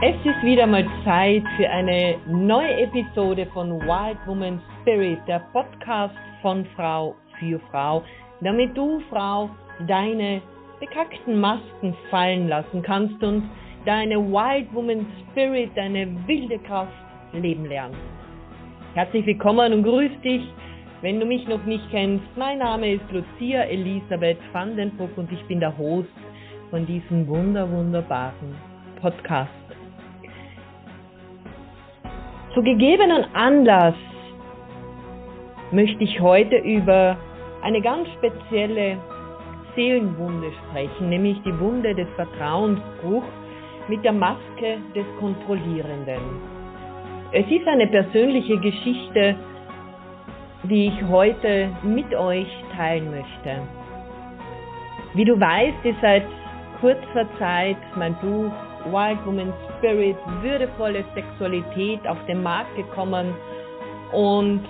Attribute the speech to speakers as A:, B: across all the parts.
A: Es ist wieder mal Zeit für eine neue Episode von Wild Woman Spirit, der Podcast von Frau für Frau, damit du, Frau, deine bekackten Masken fallen lassen kannst und deine Wild Woman Spirit, deine wilde Kraft leben lernst. Herzlich willkommen und grüß dich. Wenn du mich noch nicht kennst, mein Name ist Lucia Elisabeth van den Broek und ich bin der Host von diesem wunder wunderbaren Podcast. Zu gegebenen Anlass möchte ich heute über eine ganz spezielle Seelenwunde sprechen, nämlich die Wunde des Vertrauensbruchs mit der Maske des Kontrollierenden. Es ist eine persönliche Geschichte, die ich heute mit euch teilen möchte. Wie du weißt, ist seit kurzer Zeit mein Buch Wild Woman Spirit, würdevolle Sexualität auf den Markt gekommen. Und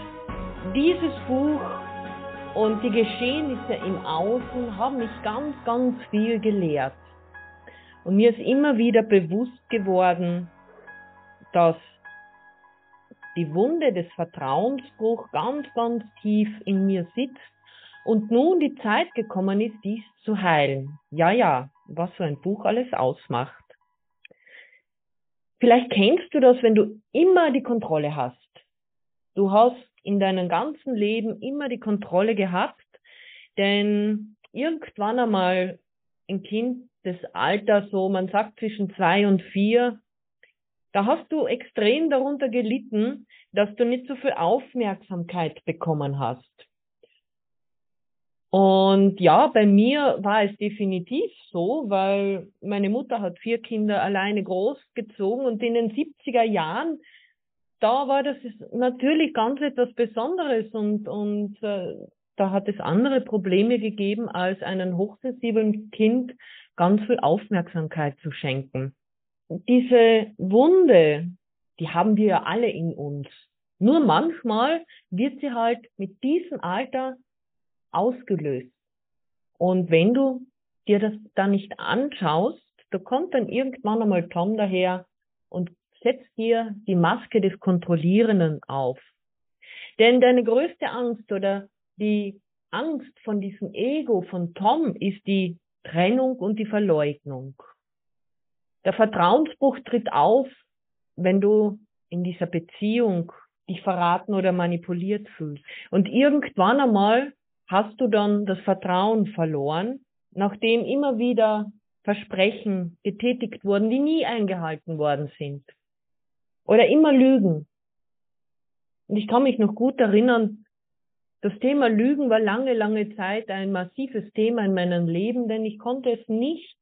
A: dieses Buch und die Geschehnisse im Außen haben mich ganz, ganz viel gelehrt. Und mir ist immer wieder bewusst geworden, dass die Wunde des Vertrauensbruchs ganz, ganz tief in mir sitzt und nun die Zeit gekommen ist, dies zu heilen. Ja, ja, was so ein Buch alles ausmacht. Vielleicht kennst du das, wenn du immer die Kontrolle hast. Du hast in deinem ganzen Leben immer die Kontrolle gehabt, denn irgendwann einmal ein Kind des Alters, so man sagt zwischen zwei und vier, da hast du extrem darunter gelitten, dass du nicht so viel Aufmerksamkeit bekommen hast. Und ja, bei mir war es definitiv so, weil meine Mutter hat vier Kinder alleine großgezogen und in den 70er Jahren, da war das natürlich ganz etwas Besonderes und, und äh, da hat es andere Probleme gegeben, als einem hochsensiblen Kind ganz viel Aufmerksamkeit zu schenken. Diese Wunde, die haben wir ja alle in uns. Nur manchmal wird sie halt mit diesem Alter ausgelöst. Und wenn du dir das dann nicht anschaust, da kommt dann irgendwann einmal Tom daher und setzt dir die Maske des Kontrollierenden auf. Denn deine größte Angst oder die Angst von diesem Ego von Tom ist die Trennung und die Verleugnung. Der Vertrauensbruch tritt auf, wenn du in dieser Beziehung dich verraten oder manipuliert fühlst. Und irgendwann einmal hast du dann das Vertrauen verloren, nachdem immer wieder Versprechen getätigt wurden, die nie eingehalten worden sind. Oder immer Lügen. Und ich kann mich noch gut erinnern, das Thema Lügen war lange, lange Zeit ein massives Thema in meinem Leben, denn ich konnte es nicht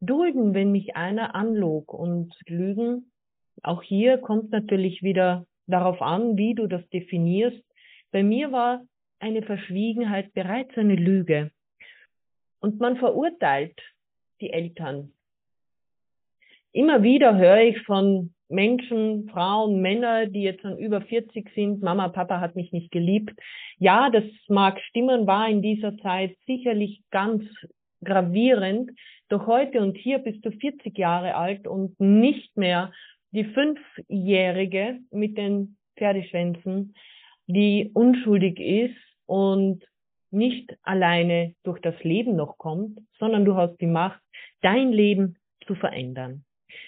A: dulden, wenn mich einer anlog. Und Lügen, auch hier kommt natürlich wieder darauf an, wie du das definierst. Bei mir war eine Verschwiegenheit bereits eine Lüge. Und man verurteilt die Eltern. Immer wieder höre ich von Menschen, Frauen, Männer, die jetzt schon über 40 sind, Mama, Papa hat mich nicht geliebt. Ja, das mag stimmen, war in dieser Zeit sicherlich ganz gravierend. Doch heute und hier bist du 40 Jahre alt und nicht mehr die Fünfjährige mit den Pferdeschwänzen, die unschuldig ist und nicht alleine durch das Leben noch kommt, sondern du hast die Macht, dein Leben zu verändern.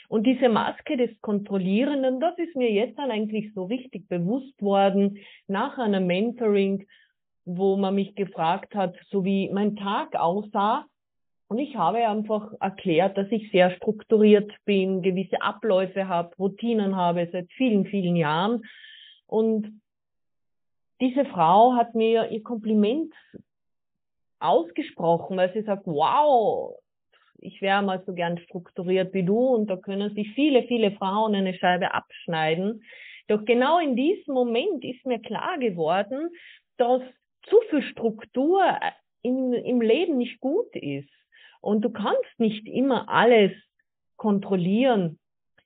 A: Und diese Maske des Kontrollierenden, das ist mir jetzt dann eigentlich so richtig bewusst worden nach einem Mentoring, wo man mich gefragt hat, so wie mein Tag aussah. Und ich habe einfach erklärt, dass ich sehr strukturiert bin, gewisse Abläufe habe, Routinen habe seit vielen, vielen Jahren. Und diese Frau hat mir ihr Kompliment ausgesprochen, weil sie sagt, wow, ich wäre mal so gern strukturiert wie du und da können sich viele, viele Frauen eine Scheibe abschneiden. Doch genau in diesem Moment ist mir klar geworden, dass zu viel Struktur in, im Leben nicht gut ist. Und du kannst nicht immer alles kontrollieren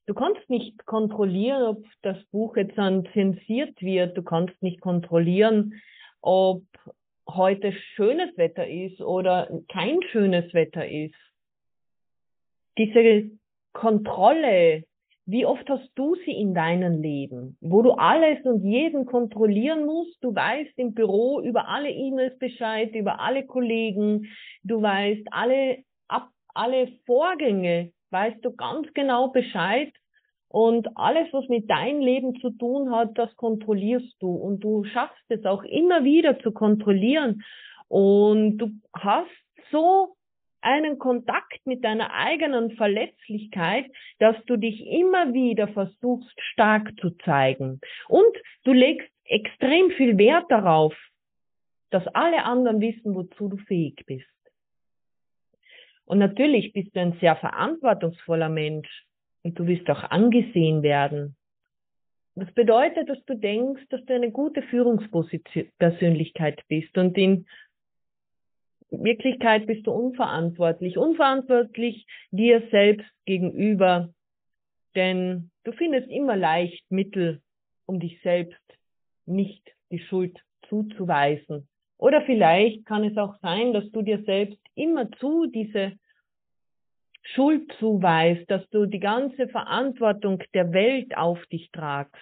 A: Du kannst nicht kontrollieren, ob das Buch jetzt dann zensiert wird. Du kannst nicht kontrollieren, ob heute schönes Wetter ist oder kein schönes Wetter ist. Diese Kontrolle, wie oft hast du sie in deinem Leben, wo du alles und jeden kontrollieren musst? Du weißt im Büro über alle E-Mails Bescheid, über alle Kollegen, du weißt alle, ab, alle Vorgänge, weißt du ganz genau Bescheid. Und alles, was mit deinem Leben zu tun hat, das kontrollierst du. Und du schaffst es auch immer wieder zu kontrollieren. Und du hast so einen Kontakt mit deiner eigenen Verletzlichkeit, dass du dich immer wieder versuchst stark zu zeigen. Und du legst extrem viel Wert darauf, dass alle anderen wissen, wozu du fähig bist. Und natürlich bist du ein sehr verantwortungsvoller Mensch und du wirst auch angesehen werden. Das bedeutet, dass du denkst, dass du eine gute Führungspersönlichkeit bist und in Wirklichkeit bist du unverantwortlich, unverantwortlich dir selbst gegenüber, denn du findest immer leicht Mittel, um dich selbst nicht die Schuld zuzuweisen. Oder vielleicht kann es auch sein, dass du dir selbst immer zu diese Schuld zuweist, dass du die ganze Verantwortung der Welt auf dich tragst.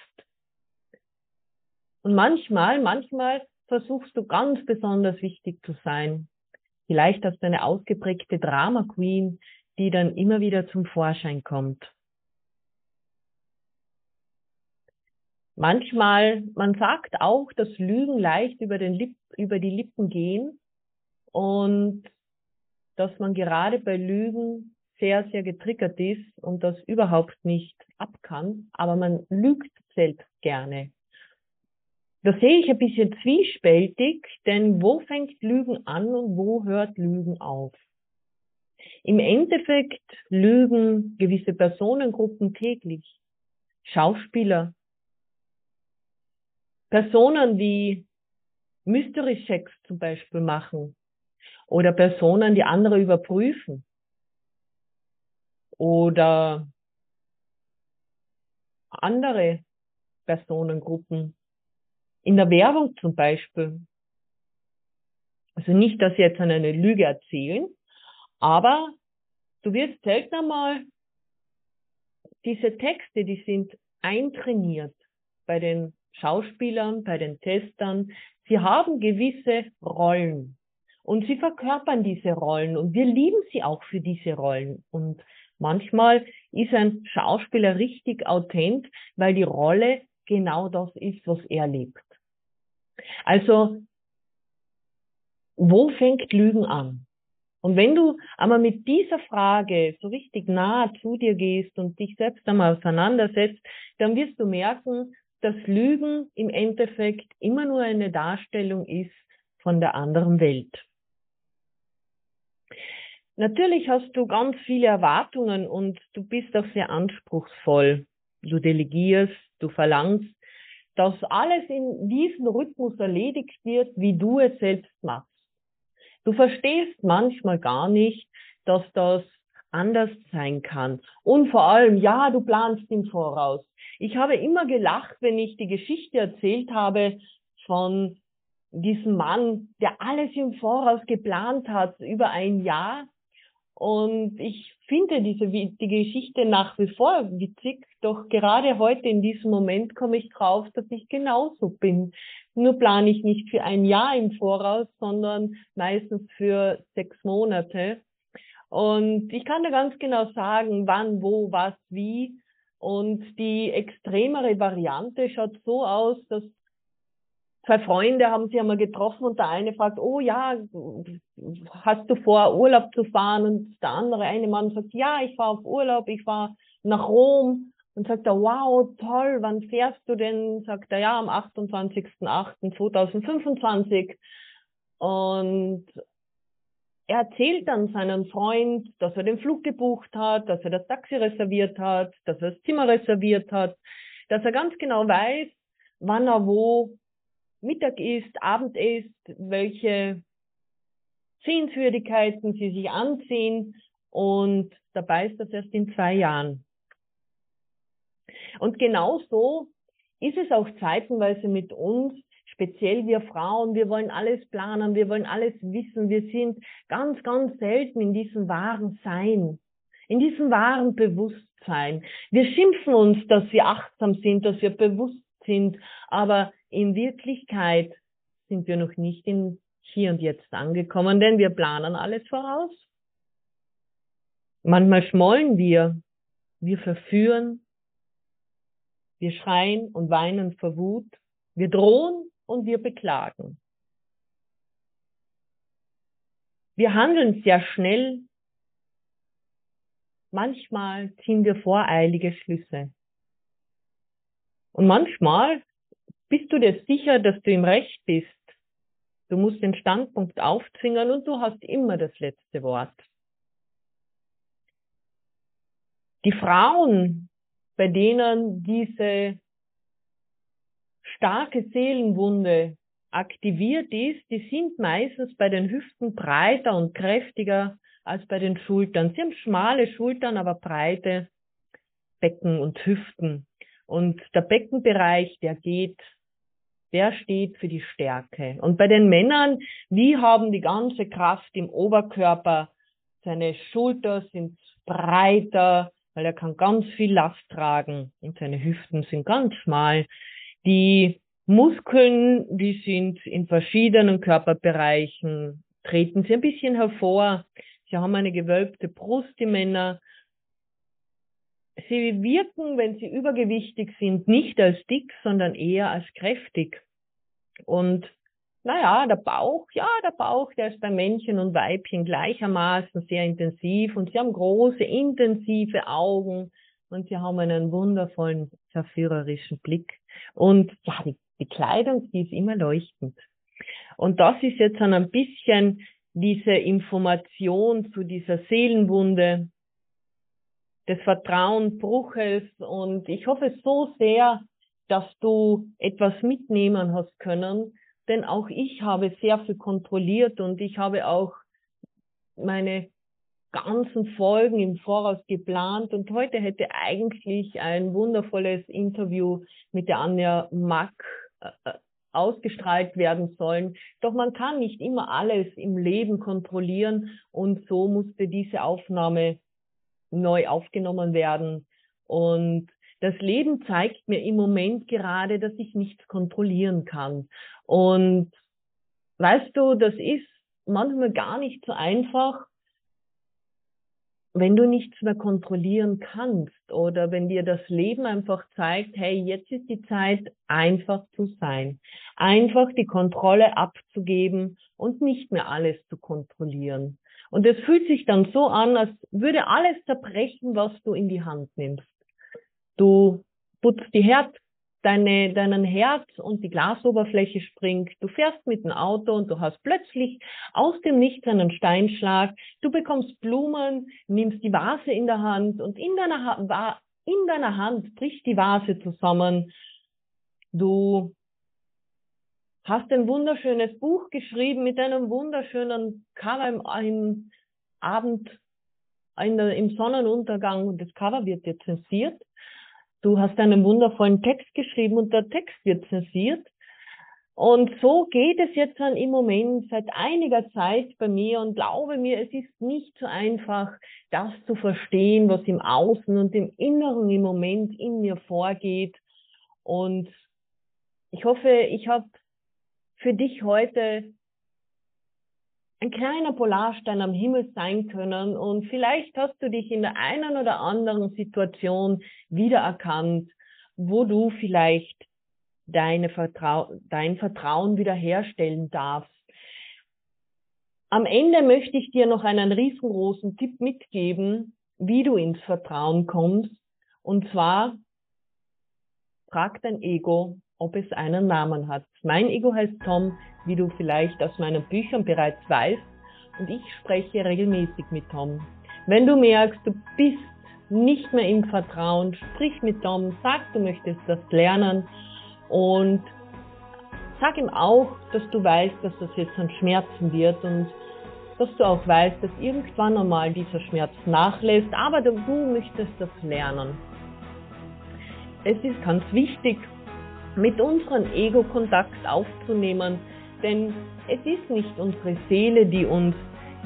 A: Und manchmal, manchmal versuchst du ganz besonders wichtig zu sein. Vielleicht hast du eine ausgeprägte Drama Queen, die dann immer wieder zum Vorschein kommt. Manchmal, man sagt auch, dass Lügen leicht über, den Lipp, über die Lippen gehen und dass man gerade bei Lügen sehr, sehr getriggert ist und das überhaupt nicht ab kann, aber man lügt selbst gerne. Da sehe ich ein bisschen zwiespältig, denn wo fängt Lügen an und wo hört Lügen auf? Im Endeffekt lügen gewisse Personengruppen täglich. Schauspieler, Personen, die Mystery-Checks zum Beispiel machen oder Personen, die andere überprüfen oder andere Personengruppen, in der Werbung zum Beispiel. Also nicht, dass sie jetzt eine Lüge erzählen, aber du wirst selten einmal diese Texte, die sind eintrainiert bei den Schauspielern, bei den Testern. Sie haben gewisse Rollen und sie verkörpern diese Rollen und wir lieben sie auch für diese Rollen. Und manchmal ist ein Schauspieler richtig authent, weil die Rolle genau das ist, was er lebt. Also, wo fängt Lügen an? Und wenn du einmal mit dieser Frage so richtig nah zu dir gehst und dich selbst einmal auseinandersetzt, dann wirst du merken, dass Lügen im Endeffekt immer nur eine Darstellung ist von der anderen Welt. Natürlich hast du ganz viele Erwartungen und du bist auch sehr anspruchsvoll. Du delegierst, du verlangst dass alles in diesem Rhythmus erledigt wird, wie du es selbst machst. Du verstehst manchmal gar nicht, dass das anders sein kann. Und vor allem, ja, du planst im Voraus. Ich habe immer gelacht, wenn ich die Geschichte erzählt habe von diesem Mann, der alles im Voraus geplant hat, über ein Jahr und ich finde diese die Geschichte nach wie vor witzig, doch gerade heute in diesem Moment komme ich drauf, dass ich genauso bin. Nur plane ich nicht für ein Jahr im Voraus, sondern meistens für sechs Monate. Und ich kann da ganz genau sagen, wann, wo, was, wie. Und die extremere Variante schaut so aus, dass zwei Freunde haben sich einmal getroffen und der eine fragt, oh ja, hast du vor, Urlaub zu fahren? Und der andere, eine Mann sagt, ja, ich fahre auf Urlaub, ich fahre nach Rom. Und sagt er, wow, toll, wann fährst du denn? Sagt er, ja, am 28.08.2025. Und er erzählt dann seinem Freund, dass er den Flug gebucht hat, dass er das Taxi reserviert hat, dass er das Zimmer reserviert hat, dass er ganz genau weiß, wann er wo Mittag isst, Abend isst, welche Sehenswürdigkeiten sie sich ansehen und dabei ist das erst in zwei Jahren. Und genauso ist es auch zeitenweise mit uns, speziell wir Frauen, wir wollen alles planen, wir wollen alles wissen, wir sind ganz, ganz selten in diesem wahren Sein. in diesem wahren Bewusstsein. Wir schimpfen uns, dass wir achtsam sind, dass wir bewusst sind, aber in Wirklichkeit sind wir noch nicht in hier und jetzt angekommen, denn wir planen alles voraus. Manchmal schmollen wir, wir verführen, wir schreien und weinen vor Wut, wir drohen und wir beklagen. Wir handeln sehr schnell. Manchmal ziehen wir voreilige Schlüsse. Und manchmal bist du dir sicher, dass du im Recht bist. Du musst den Standpunkt aufzwingen und du hast immer das letzte Wort. Die Frauen, bei denen diese starke Seelenwunde aktiviert ist, die sind meistens bei den Hüften breiter und kräftiger als bei den Schultern. Sie haben schmale Schultern, aber breite Becken und Hüften. Und der Beckenbereich, der geht, der steht für die Stärke. Und bei den Männern, die haben die ganze Kraft im Oberkörper. Seine Schulter sind breiter, weil er kann ganz viel Last tragen und seine Hüften sind ganz schmal. Die Muskeln, die sind in verschiedenen Körperbereichen, treten sie ein bisschen hervor. Sie haben eine gewölbte Brust, die Männer. Sie wirken, wenn sie übergewichtig sind, nicht als dick, sondern eher als kräftig. Und naja, der Bauch, ja, der Bauch, der ist bei Männchen und Weibchen gleichermaßen sehr intensiv und sie haben große, intensive Augen und sie haben einen wundervollen, verführerischen Blick. Und ja, die, die Kleidung, die ist immer leuchtend. Und das ist jetzt dann ein bisschen diese Information zu dieser Seelenwunde des Vertrauenbruches und ich hoffe so sehr, dass du etwas mitnehmen hast können, denn auch ich habe sehr viel kontrolliert und ich habe auch meine ganzen Folgen im Voraus geplant und heute hätte eigentlich ein wundervolles Interview mit der Anja Mack äh, ausgestrahlt werden sollen. Doch man kann nicht immer alles im Leben kontrollieren und so musste diese Aufnahme neu aufgenommen werden. Und das Leben zeigt mir im Moment gerade, dass ich nichts kontrollieren kann. Und weißt du, das ist manchmal gar nicht so einfach, wenn du nichts mehr kontrollieren kannst oder wenn dir das Leben einfach zeigt, hey, jetzt ist die Zeit, einfach zu sein, einfach die Kontrolle abzugeben und nicht mehr alles zu kontrollieren. Und es fühlt sich dann so an, als würde alles zerbrechen, was du in die Hand nimmst. Du putzt die Herd, deine, deinen Herd und die Glasoberfläche springt. Du fährst mit dem Auto und du hast plötzlich aus dem Nichts einen Steinschlag. Du bekommst Blumen, nimmst die Vase in der Hand und in deiner, in deiner Hand bricht die Vase zusammen. Du hast ein wunderschönes Buch geschrieben mit einem wunderschönen Cover im, im Abend, in im Sonnenuntergang und das Cover wird dir zensiert du hast einen wundervollen Text geschrieben und der Text wird zensiert. Und so geht es jetzt dann im Moment seit einiger Zeit bei mir und glaube mir, es ist nicht so einfach, das zu verstehen, was im Außen und im Inneren im Moment in mir vorgeht. Und ich hoffe, ich habe für dich heute ein kleiner Polarstein am Himmel sein können und vielleicht hast du dich in der einen oder anderen Situation wiedererkannt, wo du vielleicht deine Vertrau dein Vertrauen wiederherstellen darfst. Am Ende möchte ich dir noch einen riesengroßen Tipp mitgeben, wie du ins Vertrauen kommst. Und zwar, frag dein Ego, ob es einen Namen hat. Mein Ego heißt Tom, wie du vielleicht aus meinen Büchern bereits weißt, und ich spreche regelmäßig mit Tom. Wenn du merkst, du bist nicht mehr im Vertrauen, sprich mit Tom, sag, du möchtest das lernen und sag ihm auch, dass du weißt, dass das jetzt an Schmerzen wird und dass du auch weißt, dass irgendwann einmal dieser Schmerz nachlässt, aber du möchtest das lernen. Es ist ganz wichtig, mit unserem Ego Kontakt aufzunehmen, denn es ist nicht unsere Seele, die uns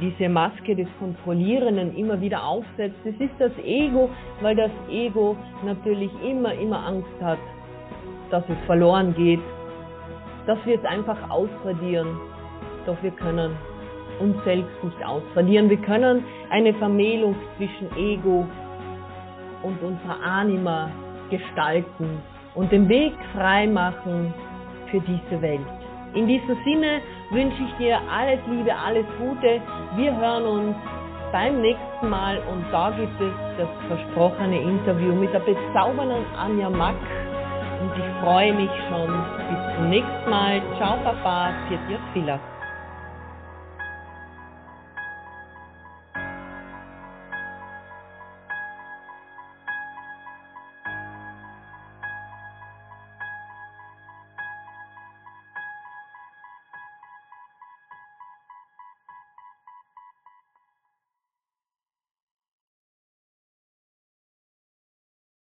A: diese Maske des Kontrollierenden immer wieder aufsetzt. Es ist das Ego, weil das Ego natürlich immer, immer Angst hat, dass es verloren geht, dass wir es einfach ausradieren. Doch wir können uns selbst nicht ausradieren. Wir können eine Vermählung zwischen Ego und unserer Anima gestalten und den Weg frei machen für diese Welt. In diesem Sinne wünsche ich dir alles Liebe, alles Gute. Wir hören uns beim nächsten Mal und da gibt es das versprochene Interview mit der bezaubernden Anja Mack. Und ich freue mich schon. Bis zum nächsten Mal. Ciao, Papa. Pfiat Filak.